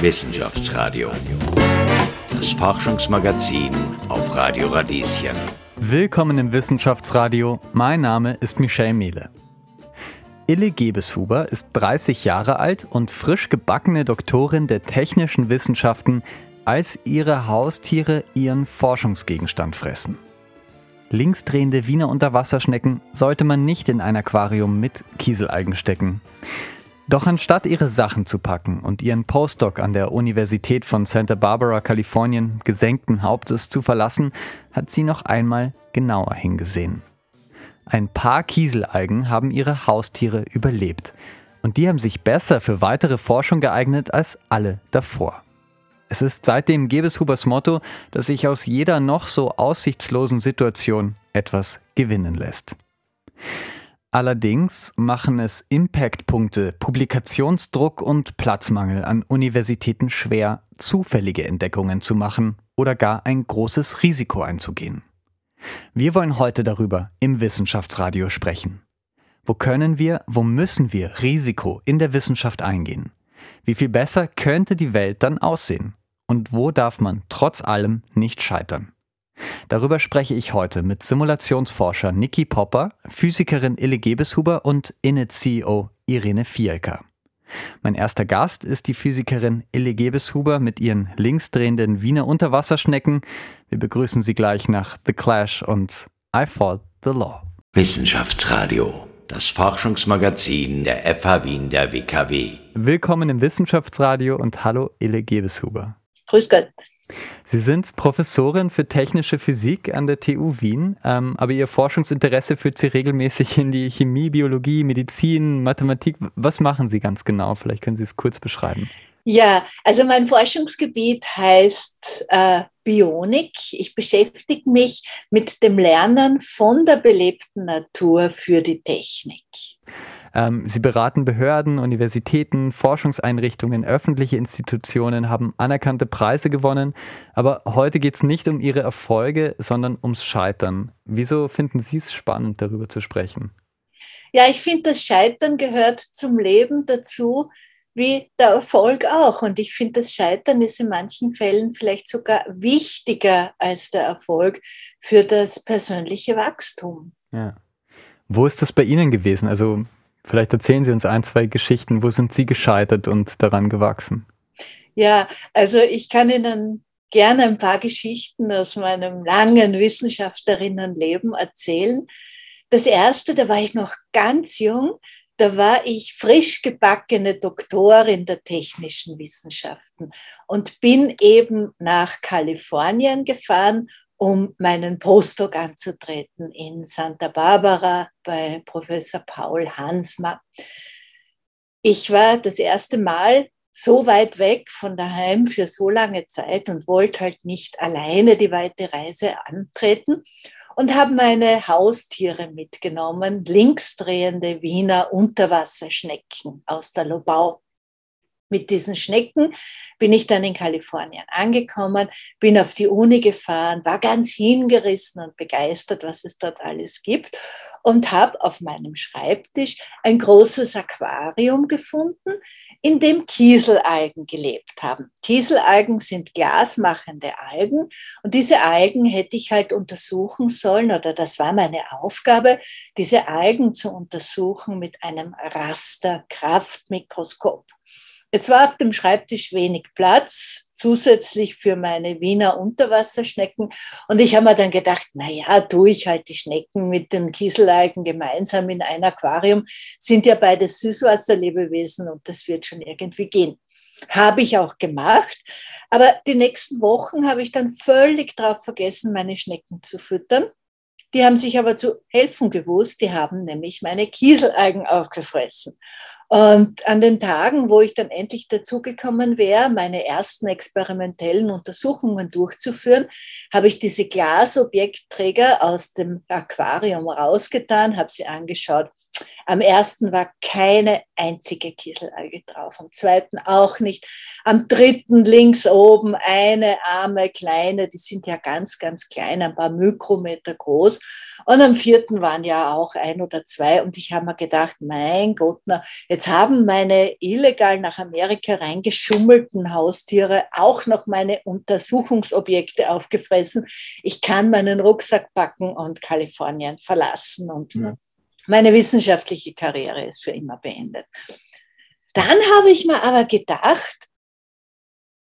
Wissenschaftsradio. Das Forschungsmagazin auf Radio Radieschen. Willkommen im Wissenschaftsradio. Mein Name ist Michelle Mehle. Ille Gebeshuber ist 30 Jahre alt und frisch gebackene Doktorin der technischen Wissenschaften, als ihre Haustiere ihren Forschungsgegenstand fressen. Linksdrehende Wiener Unterwasserschnecken sollte man nicht in ein Aquarium mit Kieselalgen stecken. Doch anstatt ihre Sachen zu packen und ihren Postdoc an der Universität von Santa Barbara, Kalifornien, gesenkten Hauptes zu verlassen, hat sie noch einmal genauer hingesehen. Ein paar Kieselalgen haben ihre Haustiere überlebt. Und die haben sich besser für weitere Forschung geeignet als alle davor. Es ist seitdem Gebeshubers Motto, dass sich aus jeder noch so aussichtslosen Situation etwas gewinnen lässt. Allerdings machen es Impactpunkte, Publikationsdruck und Platzmangel an Universitäten schwer, zufällige Entdeckungen zu machen oder gar ein großes Risiko einzugehen. Wir wollen heute darüber im Wissenschaftsradio sprechen. Wo können wir, wo müssen wir Risiko in der Wissenschaft eingehen? Wie viel besser könnte die Welt dann aussehen? Und wo darf man trotz allem nicht scheitern? Darüber spreche ich heute mit Simulationsforscher Niki Popper, Physikerin Ille Gebeshuber und Init-CEO Irene Fielka. Mein erster Gast ist die Physikerin Ille Gebeshuber mit ihren linksdrehenden Wiener Unterwasserschnecken. Wir begrüßen sie gleich nach The Clash und I Fought the Law. Wissenschaftsradio, das Forschungsmagazin der FH Wien der WKW. Willkommen im Wissenschaftsradio und hallo Ille Gebeshuber. Grüß Gott. Sie sind Professorin für technische Physik an der TU Wien, ähm, aber Ihr Forschungsinteresse führt Sie regelmäßig in die Chemie, Biologie, Medizin, Mathematik. Was machen Sie ganz genau? Vielleicht können Sie es kurz beschreiben. Ja, also mein Forschungsgebiet heißt äh, Bionik. Ich beschäftige mich mit dem Lernen von der belebten Natur für die Technik. Ähm, sie beraten Behörden, Universitäten, Forschungseinrichtungen, öffentliche Institutionen, haben anerkannte Preise gewonnen. Aber heute geht es nicht um ihre Erfolge, sondern ums Scheitern. Wieso finden Sie es spannend, darüber zu sprechen? Ja, ich finde, das Scheitern gehört zum Leben dazu, wie der Erfolg auch. Und ich finde, das Scheitern ist in manchen Fällen vielleicht sogar wichtiger als der Erfolg für das persönliche Wachstum. Ja. Wo ist das bei Ihnen gewesen? Also Vielleicht erzählen Sie uns ein, zwei Geschichten. Wo sind Sie gescheitert und daran gewachsen? Ja, also ich kann Ihnen gerne ein paar Geschichten aus meinem langen Wissenschaftlerinnenleben erzählen. Das erste, da war ich noch ganz jung, da war ich frisch gebackene Doktorin der technischen Wissenschaften und bin eben nach Kalifornien gefahren, um meinen Postdoc anzutreten in Santa Barbara bei Professor Paul Hansma. Ich war das erste Mal so weit weg von daheim für so lange Zeit und wollte halt nicht alleine die weite Reise antreten und habe meine Haustiere mitgenommen, linksdrehende Wiener Unterwasserschnecken aus der Lobau mit diesen Schnecken bin ich dann in Kalifornien angekommen, bin auf die Uni gefahren, war ganz hingerissen und begeistert, was es dort alles gibt und habe auf meinem Schreibtisch ein großes Aquarium gefunden, in dem Kieselalgen gelebt haben. Kieselalgen sind glasmachende Algen und diese Algen hätte ich halt untersuchen sollen oder das war meine Aufgabe, diese Algen zu untersuchen mit einem Rasterkraftmikroskop. Jetzt war auf dem Schreibtisch wenig Platz, zusätzlich für meine Wiener Unterwasserschnecken. Und ich habe mir dann gedacht, na ja, tue ich halt die Schnecken mit den Kieselalgen gemeinsam in ein Aquarium, sind ja beide Süßwasserlebewesen und das wird schon irgendwie gehen. Habe ich auch gemacht. Aber die nächsten Wochen habe ich dann völlig darauf vergessen, meine Schnecken zu füttern. Die haben sich aber zu helfen gewusst. Die haben nämlich meine Kieselalgen aufgefressen. Und an den Tagen, wo ich dann endlich dazugekommen wäre, meine ersten experimentellen Untersuchungen durchzuführen, habe ich diese Glasobjektträger aus dem Aquarium rausgetan, habe sie angeschaut. Am ersten war keine einzige Kieselalge drauf, am zweiten auch nicht. Am dritten links oben eine arme kleine, die sind ja ganz, ganz klein, ein paar Mikrometer groß. Und am vierten waren ja auch ein oder zwei. Und ich habe mir gedacht, mein Gott, na, jetzt haben meine illegal nach Amerika reingeschummelten Haustiere auch noch meine Untersuchungsobjekte aufgefressen. Ich kann meinen Rucksack packen und Kalifornien verlassen und ja meine wissenschaftliche Karriere ist für immer beendet. Dann habe ich mir aber gedacht,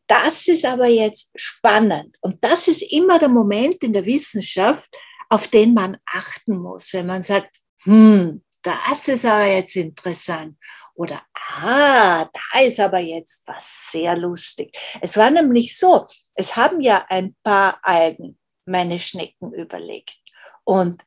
das ist aber jetzt spannend. Und das ist immer der Moment in der Wissenschaft, auf den man achten muss, wenn man sagt, hm, das ist aber jetzt interessant. Oder, ah, da ist aber jetzt was sehr lustig. Es war nämlich so, es haben ja ein paar Algen meine Schnecken überlegt. Und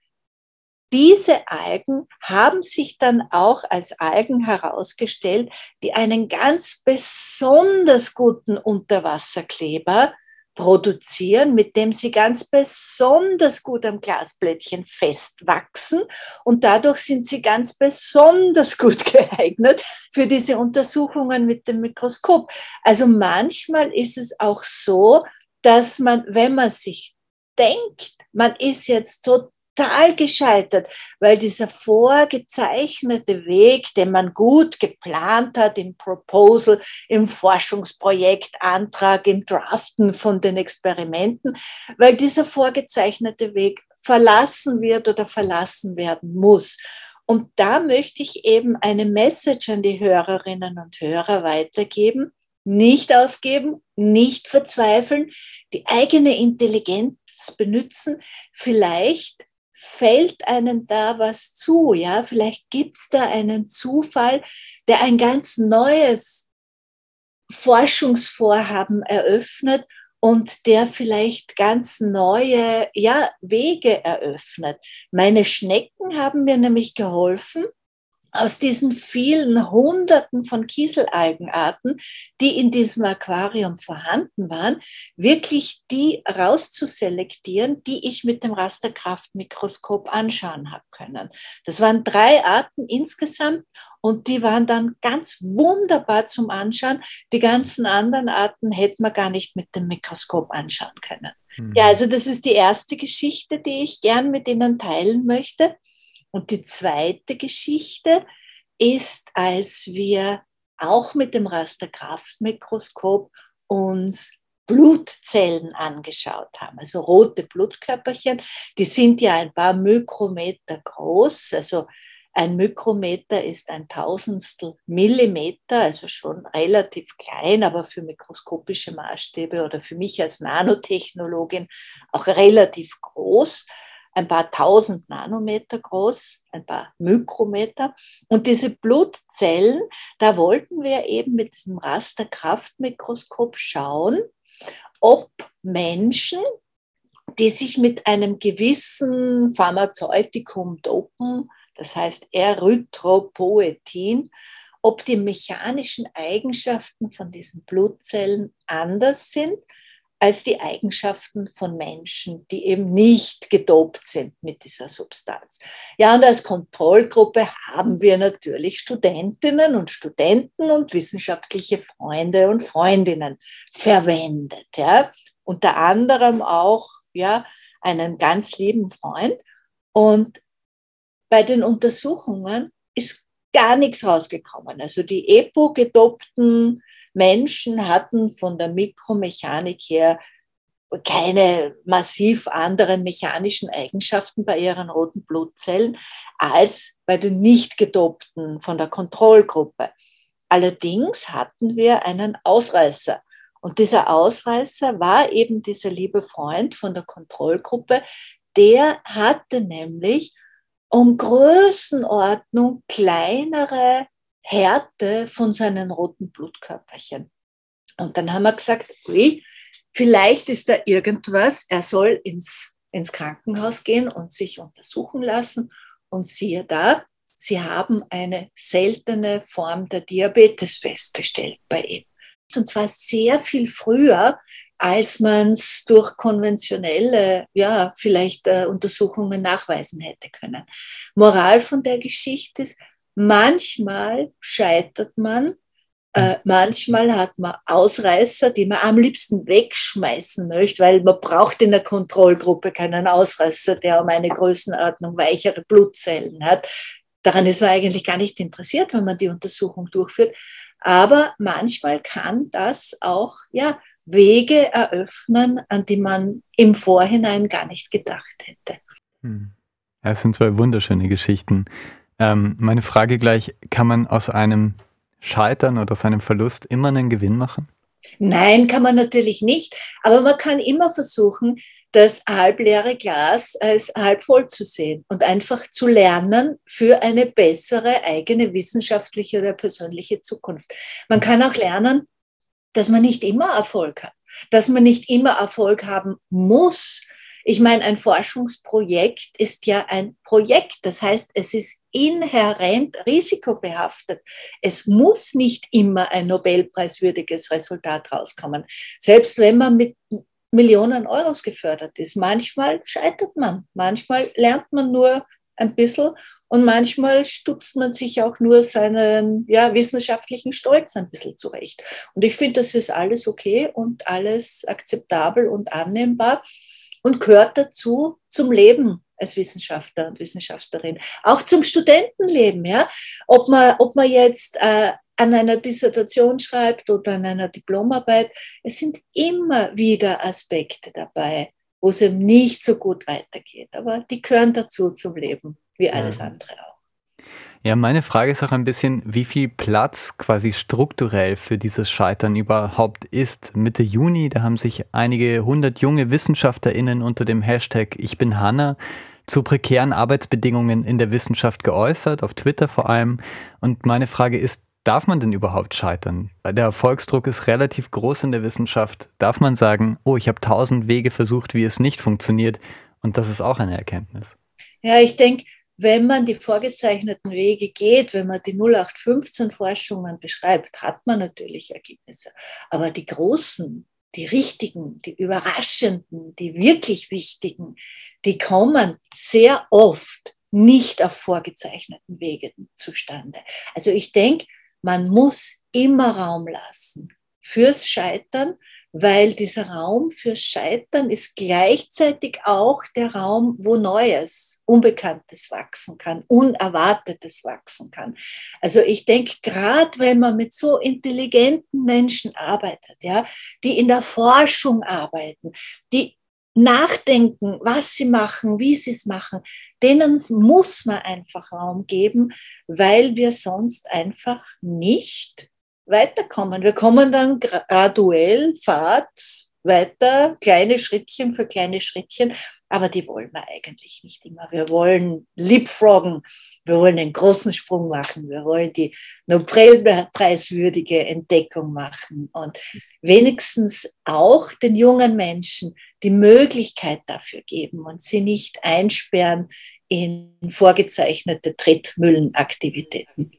diese Algen haben sich dann auch als Algen herausgestellt, die einen ganz besonders guten Unterwasserkleber produzieren, mit dem sie ganz besonders gut am Glasblättchen festwachsen und dadurch sind sie ganz besonders gut geeignet für diese Untersuchungen mit dem Mikroskop. Also manchmal ist es auch so, dass man, wenn man sich denkt, man ist jetzt total total gescheitert, weil dieser vorgezeichnete Weg, den man gut geplant hat im Proposal, im Forschungsprojekt, Antrag, im Draften von den Experimenten, weil dieser vorgezeichnete Weg verlassen wird oder verlassen werden muss. Und da möchte ich eben eine Message an die Hörerinnen und Hörer weitergeben. Nicht aufgeben, nicht verzweifeln, die eigene Intelligenz benutzen, vielleicht fällt einem da was zu, ja, vielleicht gibt es da einen Zufall, der ein ganz neues Forschungsvorhaben eröffnet und der vielleicht ganz neue ja, Wege eröffnet. Meine Schnecken haben mir nämlich geholfen, aus diesen vielen Hunderten von Kieselalgenarten, die in diesem Aquarium vorhanden waren, wirklich die rauszuselektieren, die ich mit dem Rasterkraftmikroskop anschauen habe können. Das waren drei Arten insgesamt und die waren dann ganz wunderbar zum Anschauen. Die ganzen anderen Arten hätte man gar nicht mit dem Mikroskop anschauen können. Mhm. Ja, also das ist die erste Geschichte, die ich gern mit Ihnen teilen möchte. Und die zweite Geschichte ist, als wir auch mit dem Rasterkraftmikroskop uns Blutzellen angeschaut haben, also rote Blutkörperchen, die sind ja ein paar Mikrometer groß, also ein Mikrometer ist ein Tausendstel Millimeter, also schon relativ klein, aber für mikroskopische Maßstäbe oder für mich als Nanotechnologin auch relativ groß ein paar tausend Nanometer groß, ein paar Mikrometer. Und diese Blutzellen, da wollten wir eben mit diesem Rasterkraftmikroskop schauen, ob Menschen, die sich mit einem gewissen Pharmazeutikum dopen, das heißt Erythropoetin, ob die mechanischen Eigenschaften von diesen Blutzellen anders sind als die Eigenschaften von Menschen, die eben nicht gedopt sind mit dieser Substanz. Ja, und als Kontrollgruppe haben wir natürlich Studentinnen und Studenten und wissenschaftliche Freunde und Freundinnen verwendet. Ja. Unter anderem auch ja, einen ganz lieben Freund. Und bei den Untersuchungen ist gar nichts rausgekommen. Also die EPO-gedopten Menschen hatten von der Mikromechanik her keine massiv anderen mechanischen Eigenschaften bei ihren roten Blutzellen als bei den nicht gedopten von der Kontrollgruppe. Allerdings hatten wir einen Ausreißer. Und dieser Ausreißer war eben dieser liebe Freund von der Kontrollgruppe, der hatte nämlich um Größenordnung kleinere Härte von seinen roten Blutkörperchen. Und dann haben wir gesagt, ui, vielleicht ist da irgendwas, er soll ins, ins Krankenhaus gehen und sich untersuchen lassen. Und siehe da, sie haben eine seltene Form der Diabetes festgestellt bei ihm. Und zwar sehr viel früher als man es durch konventionelle, ja, vielleicht äh, Untersuchungen nachweisen hätte können. Moral von der Geschichte ist, manchmal scheitert man, äh, manchmal hat man Ausreißer, die man am liebsten wegschmeißen möchte, weil man braucht in der Kontrollgruppe keinen Ausreißer, der um eine Größenordnung weichere Blutzellen hat. Daran ist man eigentlich gar nicht interessiert, wenn man die Untersuchung durchführt. Aber manchmal kann das auch ja, Wege eröffnen, an die man im Vorhinein gar nicht gedacht hätte. Hm. Das sind zwei wunderschöne Geschichten. Ähm, meine Frage gleich, kann man aus einem Scheitern oder seinem Verlust immer einen Gewinn machen? Nein, kann man natürlich nicht. Aber man kann immer versuchen, das halbleere Glas als halb voll zu sehen und einfach zu lernen für eine bessere eigene wissenschaftliche oder persönliche Zukunft. Man kann auch lernen, dass man nicht immer Erfolg hat, dass man nicht immer Erfolg haben muss, ich meine, ein Forschungsprojekt ist ja ein Projekt. Das heißt, es ist inhärent risikobehaftet. Es muss nicht immer ein Nobelpreiswürdiges Resultat rauskommen. Selbst wenn man mit Millionen Euros gefördert ist. Manchmal scheitert man. Manchmal lernt man nur ein bisschen und manchmal stupst man sich auch nur seinen ja, wissenschaftlichen Stolz ein bisschen zurecht. Und ich finde, das ist alles okay und alles akzeptabel und annehmbar und gehört dazu zum Leben als Wissenschaftler und Wissenschaftlerin. Auch zum Studentenleben, ja. Ob man, ob man jetzt äh, an einer Dissertation schreibt oder an einer Diplomarbeit, es sind immer wieder Aspekte dabei, wo es eben nicht so gut weitergeht. Aber die gehören dazu zum Leben, wie alles andere auch. Ja, meine Frage ist auch ein bisschen, wie viel Platz quasi strukturell für dieses Scheitern überhaupt ist. Mitte Juni, da haben sich einige hundert junge WissenschaftlerInnen unter dem Hashtag Ich bin Hanna zu prekären Arbeitsbedingungen in der Wissenschaft geäußert, auf Twitter vor allem. Und meine Frage ist, darf man denn überhaupt scheitern? Der Erfolgsdruck ist relativ groß in der Wissenschaft. Darf man sagen, oh, ich habe tausend Wege versucht, wie es nicht funktioniert? Und das ist auch eine Erkenntnis. Ja, ich denke, wenn man die vorgezeichneten Wege geht, wenn man die 0815-Forschungen beschreibt, hat man natürlich Ergebnisse. Aber die großen, die richtigen, die überraschenden, die wirklich wichtigen, die kommen sehr oft nicht auf vorgezeichneten Wegen zustande. Also ich denke, man muss immer Raum lassen fürs Scheitern, weil dieser Raum für Scheitern ist gleichzeitig auch der Raum, wo Neues, Unbekanntes wachsen kann, Unerwartetes wachsen kann. Also ich denke, gerade wenn man mit so intelligenten Menschen arbeitet, ja, die in der Forschung arbeiten, die nachdenken, was sie machen, wie sie es machen, denen muss man einfach Raum geben, weil wir sonst einfach nicht weiterkommen. Wir kommen dann graduell, Fahrt weiter, kleine Schrittchen für kleine Schrittchen, aber die wollen wir eigentlich nicht immer. Wir wollen leapfroggen, wir wollen einen großen Sprung machen, wir wollen die Nobelpreiswürdige Entdeckung machen und wenigstens auch den jungen Menschen die Möglichkeit dafür geben und sie nicht einsperren in vorgezeichnete Tretmüllenaktivitäten.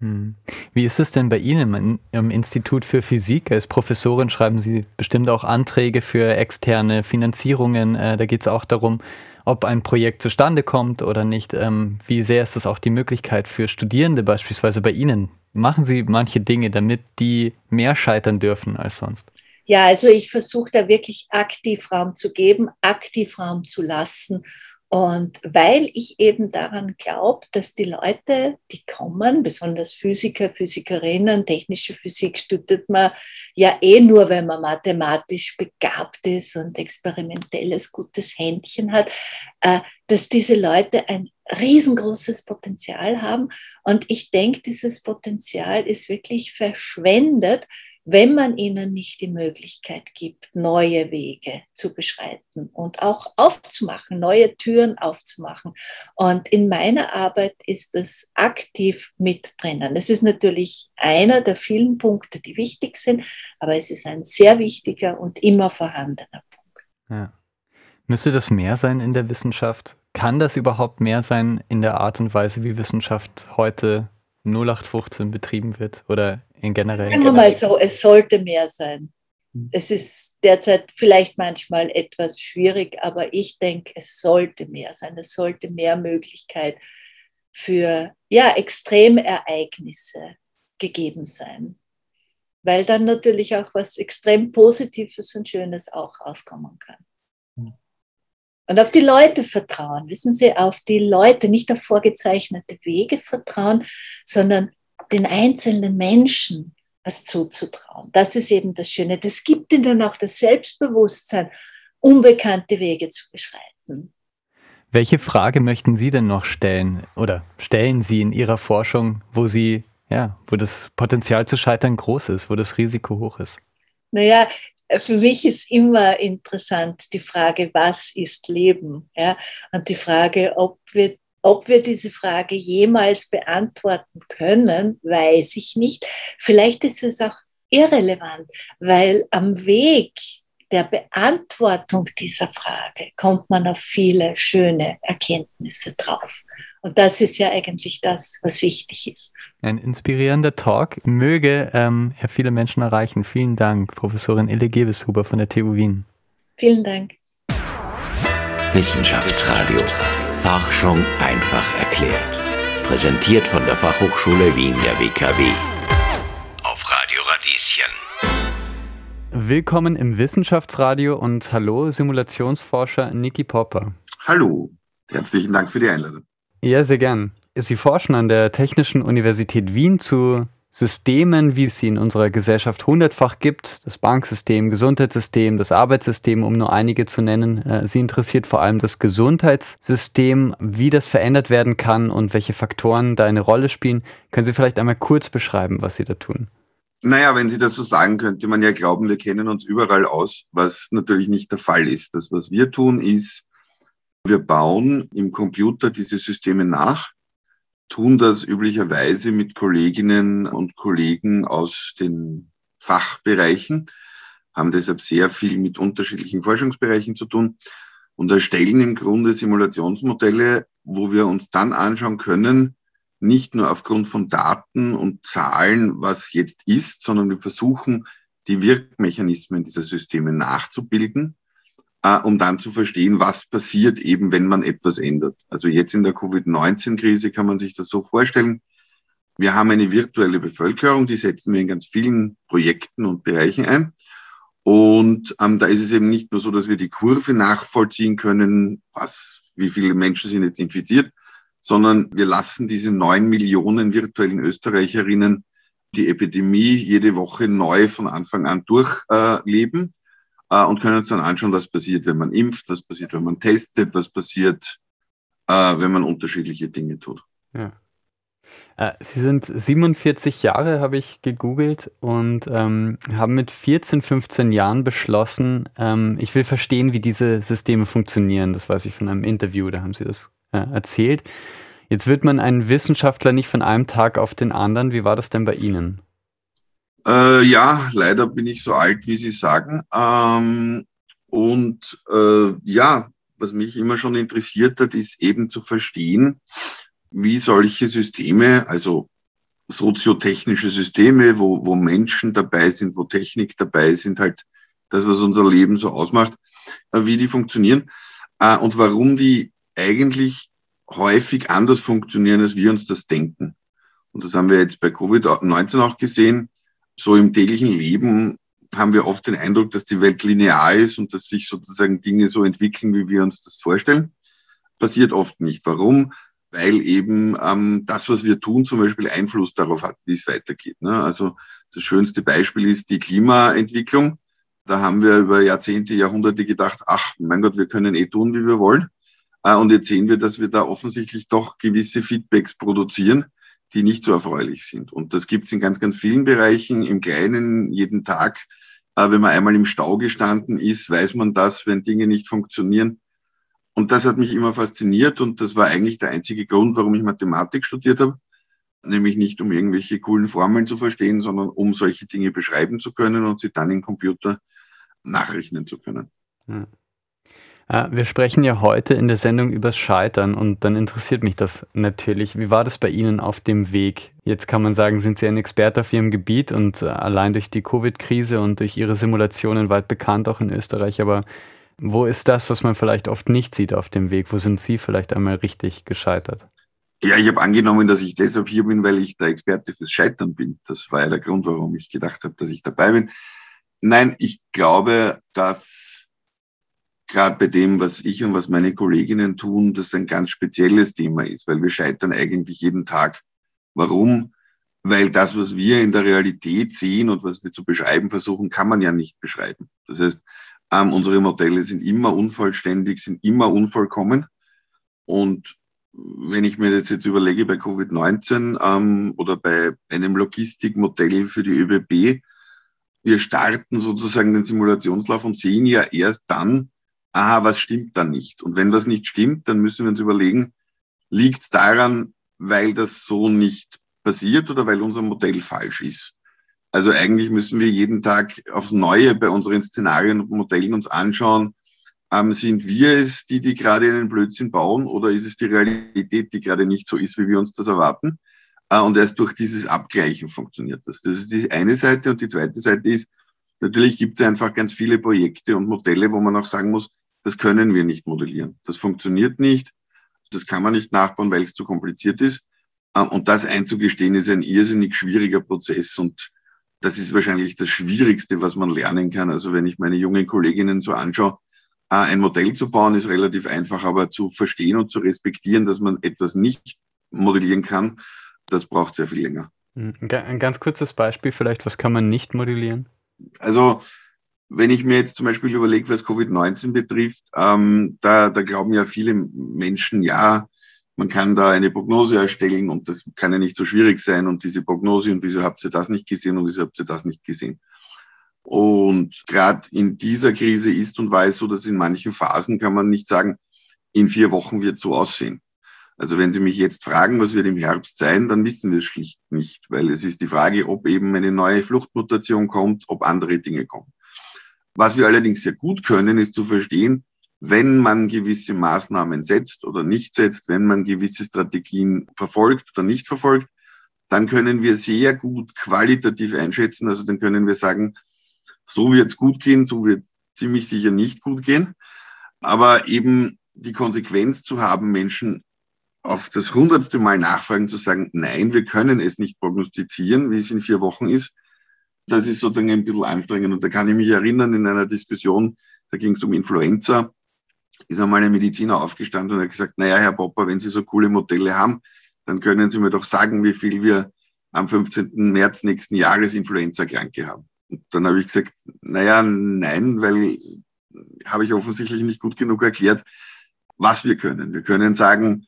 Hm. Wie ist es denn bei Ihnen im Institut für Physik? Als Professorin schreiben Sie bestimmt auch Anträge für externe Finanzierungen. Äh, da geht es auch darum, ob ein Projekt zustande kommt oder nicht. Ähm, wie sehr ist das auch die Möglichkeit für Studierende beispielsweise bei Ihnen? Machen Sie manche Dinge, damit die mehr scheitern dürfen als sonst? Ja, also ich versuche da wirklich aktiv Raum zu geben, aktiv Raum zu lassen und weil ich eben daran glaube, dass die Leute, die kommen, besonders Physiker, Physikerinnen, technische Physik studiert man ja eh nur, wenn man mathematisch begabt ist und experimentelles gutes Händchen hat, äh, dass diese Leute ein riesengroßes Potenzial haben. Und ich denke, dieses Potenzial ist wirklich verschwendet, wenn man ihnen nicht die Möglichkeit gibt, neue Wege zu beschreiten und auch aufzumachen, neue Türen aufzumachen. Und in meiner Arbeit ist das aktiv mit drinnen. Es ist natürlich einer der vielen Punkte, die wichtig sind, aber es ist ein sehr wichtiger und immer vorhandener Punkt. Ja. Müsste das mehr sein in der Wissenschaft? Kann das überhaupt mehr sein in der Art und Weise, wie Wissenschaft heute 0815 betrieben wird oder in generell? Sagen wir mal so, es sollte mehr sein. Mhm. Es ist derzeit vielleicht manchmal etwas schwierig, aber ich denke, es sollte mehr sein. Es sollte mehr Möglichkeit für ja, Extremereignisse gegeben sein, weil dann natürlich auch was extrem Positives und Schönes auch rauskommen kann. Mhm. Und auf die Leute vertrauen, wissen Sie, auf die Leute, nicht auf vorgezeichnete Wege vertrauen, sondern den einzelnen Menschen was zuzutrauen. Das ist eben das Schöne. Das gibt ihnen auch das Selbstbewusstsein, unbekannte Wege zu beschreiten. Welche Frage möchten Sie denn noch stellen oder stellen Sie in Ihrer Forschung, wo Sie, ja, wo das Potenzial zu scheitern groß ist, wo das Risiko hoch ist? Naja, für mich ist immer interessant die Frage, was ist Leben? Ja? Und die Frage, ob wir ob wir diese Frage jemals beantworten können, weiß ich nicht. Vielleicht ist es auch irrelevant, weil am Weg der Beantwortung dieser Frage kommt man auf viele schöne Erkenntnisse drauf. Und das ist ja eigentlich das, was wichtig ist. Ein inspirierender Talk möge ähm, ja viele Menschen erreichen. Vielen Dank, Professorin Ille Gebeshuber von der TU Wien. Vielen Dank. Wissenschaftsradio. Forschung einfach erklärt. Präsentiert von der Fachhochschule Wien der WKW. Auf Radio Radieschen. Willkommen im Wissenschaftsradio und hallo Simulationsforscher Niki Popper. Hallo, herzlichen Dank für die Einladung. Ja, sehr gern. Sie forschen an der Technischen Universität Wien zu Systemen, wie es sie in unserer Gesellschaft hundertfach gibt, das Banksystem, Gesundheitssystem, das Arbeitssystem, um nur einige zu nennen. Äh, sie interessiert vor allem das Gesundheitssystem, wie das verändert werden kann und welche Faktoren da eine Rolle spielen. Können Sie vielleicht einmal kurz beschreiben, was Sie da tun? Naja, wenn Sie das so sagen, könnte man ja glauben, wir kennen uns überall aus, was natürlich nicht der Fall ist. Das, was wir tun, ist, wir bauen im Computer diese Systeme nach tun das üblicherweise mit Kolleginnen und Kollegen aus den Fachbereichen, haben deshalb sehr viel mit unterschiedlichen Forschungsbereichen zu tun und erstellen im Grunde Simulationsmodelle, wo wir uns dann anschauen können, nicht nur aufgrund von Daten und Zahlen, was jetzt ist, sondern wir versuchen, die Wirkmechanismen dieser Systeme nachzubilden äh, um dann zu verstehen, was passiert eben, wenn man etwas ändert. Also jetzt in der Covid-19-Krise kann man sich das so vorstellen. Wir haben eine virtuelle Bevölkerung, die setzen wir in ganz vielen Projekten und Bereichen ein. Und ähm, da ist es eben nicht nur so, dass wir die Kurve nachvollziehen können, was, wie viele Menschen sind jetzt infiziert, sondern wir lassen diese neun Millionen virtuellen Österreicherinnen die Epidemie jede Woche neu von Anfang an durchleben. Äh, äh, und können uns dann anschauen, was passiert, wenn man impft, was passiert, wenn man testet, was passiert, äh, wenn man unterschiedliche Dinge tut. Ja. Äh, Sie sind 47 Jahre, habe ich gegoogelt, und ähm, haben mit 14, 15 Jahren beschlossen, ähm, ich will verstehen, wie diese Systeme funktionieren. Das weiß ich von einem Interview, da haben Sie das äh, erzählt. Jetzt wird man ein Wissenschaftler nicht von einem Tag auf den anderen. Wie war das denn bei Ihnen? Äh, ja, leider bin ich so alt, wie Sie sagen. Ähm, und äh, ja, was mich immer schon interessiert hat, ist eben zu verstehen, wie solche Systeme, also soziotechnische Systeme, wo, wo Menschen dabei sind, wo Technik dabei sind, halt das, was unser Leben so ausmacht, äh, wie die funktionieren äh, und warum die eigentlich häufig anders funktionieren, als wir uns das denken. Und das haben wir jetzt bei Covid-19 auch gesehen so im täglichen Leben haben wir oft den Eindruck, dass die Welt linear ist und dass sich sozusagen Dinge so entwickeln, wie wir uns das vorstellen. Passiert oft nicht. Warum? Weil eben ähm, das, was wir tun, zum Beispiel Einfluss darauf hat, wie es weitergeht. Ne? Also das schönste Beispiel ist die Klimaentwicklung. Da haben wir über Jahrzehnte, Jahrhunderte gedacht, ach, mein Gott, wir können eh tun, wie wir wollen. Äh, und jetzt sehen wir, dass wir da offensichtlich doch gewisse Feedbacks produzieren, die nicht so erfreulich sind. Und das gibt es in ganz, ganz vielen Bereichen, im Kleinen, jeden Tag. Äh, wenn man einmal im Stau gestanden ist, weiß man das, wenn Dinge nicht funktionieren. Und das hat mich immer fasziniert und das war eigentlich der einzige Grund, warum ich Mathematik studiert habe. Nämlich nicht, um irgendwelche coolen Formeln zu verstehen, sondern um solche Dinge beschreiben zu können und sie dann im Computer nachrechnen zu können. Hm. Wir sprechen ja heute in der Sendung übers Scheitern und dann interessiert mich das natürlich. Wie war das bei Ihnen auf dem Weg? Jetzt kann man sagen, sind Sie ein Experte auf Ihrem Gebiet und äh, allein durch die Covid-Krise und durch Ihre Simulationen weit bekannt auch in Österreich. Aber wo ist das, was man vielleicht oft nicht sieht auf dem Weg? Wo sind Sie vielleicht einmal richtig gescheitert? Ja, ich habe angenommen, dass ich deshalb hier bin, weil ich der Experte fürs Scheitern bin. Das war ja der Grund, warum ich gedacht habe, dass ich dabei bin. Nein, ich glaube, dass gerade bei dem, was ich und was meine Kolleginnen tun, das ein ganz spezielles Thema ist, weil wir scheitern eigentlich jeden Tag. Warum? Weil das, was wir in der Realität sehen und was wir zu beschreiben versuchen, kann man ja nicht beschreiben. Das heißt, ähm, unsere Modelle sind immer unvollständig, sind immer unvollkommen. Und wenn ich mir das jetzt überlege bei Covid-19 ähm, oder bei einem Logistikmodell für die ÖBB, wir starten sozusagen den Simulationslauf und sehen ja erst dann, aha, was stimmt da nicht? Und wenn das nicht stimmt, dann müssen wir uns überlegen, liegt es daran, weil das so nicht passiert oder weil unser Modell falsch ist? Also eigentlich müssen wir jeden Tag aufs Neue bei unseren Szenarien und Modellen uns anschauen, ähm, sind wir es, die, die gerade einen Blödsinn bauen, oder ist es die Realität, die gerade nicht so ist, wie wir uns das erwarten? Äh, und erst durch dieses Abgleichen funktioniert das. Das ist die eine Seite. Und die zweite Seite ist, natürlich gibt es einfach ganz viele Projekte und Modelle, wo man auch sagen muss, das können wir nicht modellieren. Das funktioniert nicht. Das kann man nicht nachbauen, weil es zu kompliziert ist. Äh, und das einzugestehen ist ein irrsinnig schwieriger Prozess und das ist wahrscheinlich das Schwierigste, was man lernen kann. Also wenn ich meine jungen Kolleginnen so anschaue, äh, ein Modell zu bauen ist relativ einfach, aber zu verstehen und zu respektieren, dass man etwas nicht modellieren kann, das braucht sehr viel länger. Hm, ein ganz kurzes Beispiel vielleicht, was kann man nicht modellieren? Also wenn ich mir jetzt zum Beispiel überlege, was Covid-19 betrifft, ähm, da, da glauben ja viele Menschen, ja, man kann da eine Prognose erstellen und das kann ja nicht so schwierig sein und diese Prognose und wieso habt ihr das nicht gesehen und wieso habt ihr das nicht gesehen. Und gerade in dieser Krise ist und war es so, dass in manchen Phasen kann man nicht sagen, in vier Wochen wird so aussehen. Also wenn Sie mich jetzt fragen, was wird im Herbst sein, dann wissen wir es schlicht nicht, weil es ist die Frage, ob eben eine neue Fluchtmutation kommt, ob andere Dinge kommen. Was wir allerdings sehr gut können, ist zu verstehen, wenn man gewisse Maßnahmen setzt oder nicht setzt, wenn man gewisse Strategien verfolgt oder nicht verfolgt, dann können wir sehr gut qualitativ einschätzen. Also dann können wir sagen, so wird es gut gehen, so wird ziemlich sicher nicht gut gehen. Aber eben die Konsequenz zu haben, Menschen auf das hundertste Mal nachfragen, zu sagen, nein, wir können es nicht prognostizieren, wie es in vier Wochen ist, das ist sozusagen ein bisschen anstrengend. Und da kann ich mich erinnern, in einer Diskussion, da ging es um Influenza, ist einmal ein Mediziner aufgestanden und hat gesagt, naja, Herr Popper, wenn Sie so coole Modelle haben, dann können Sie mir doch sagen, wie viel wir am 15. März nächsten Jahres Influenza-Kranke haben. Und dann habe ich gesagt, naja, nein, weil habe ich offensichtlich nicht gut genug erklärt, was wir können. Wir können sagen,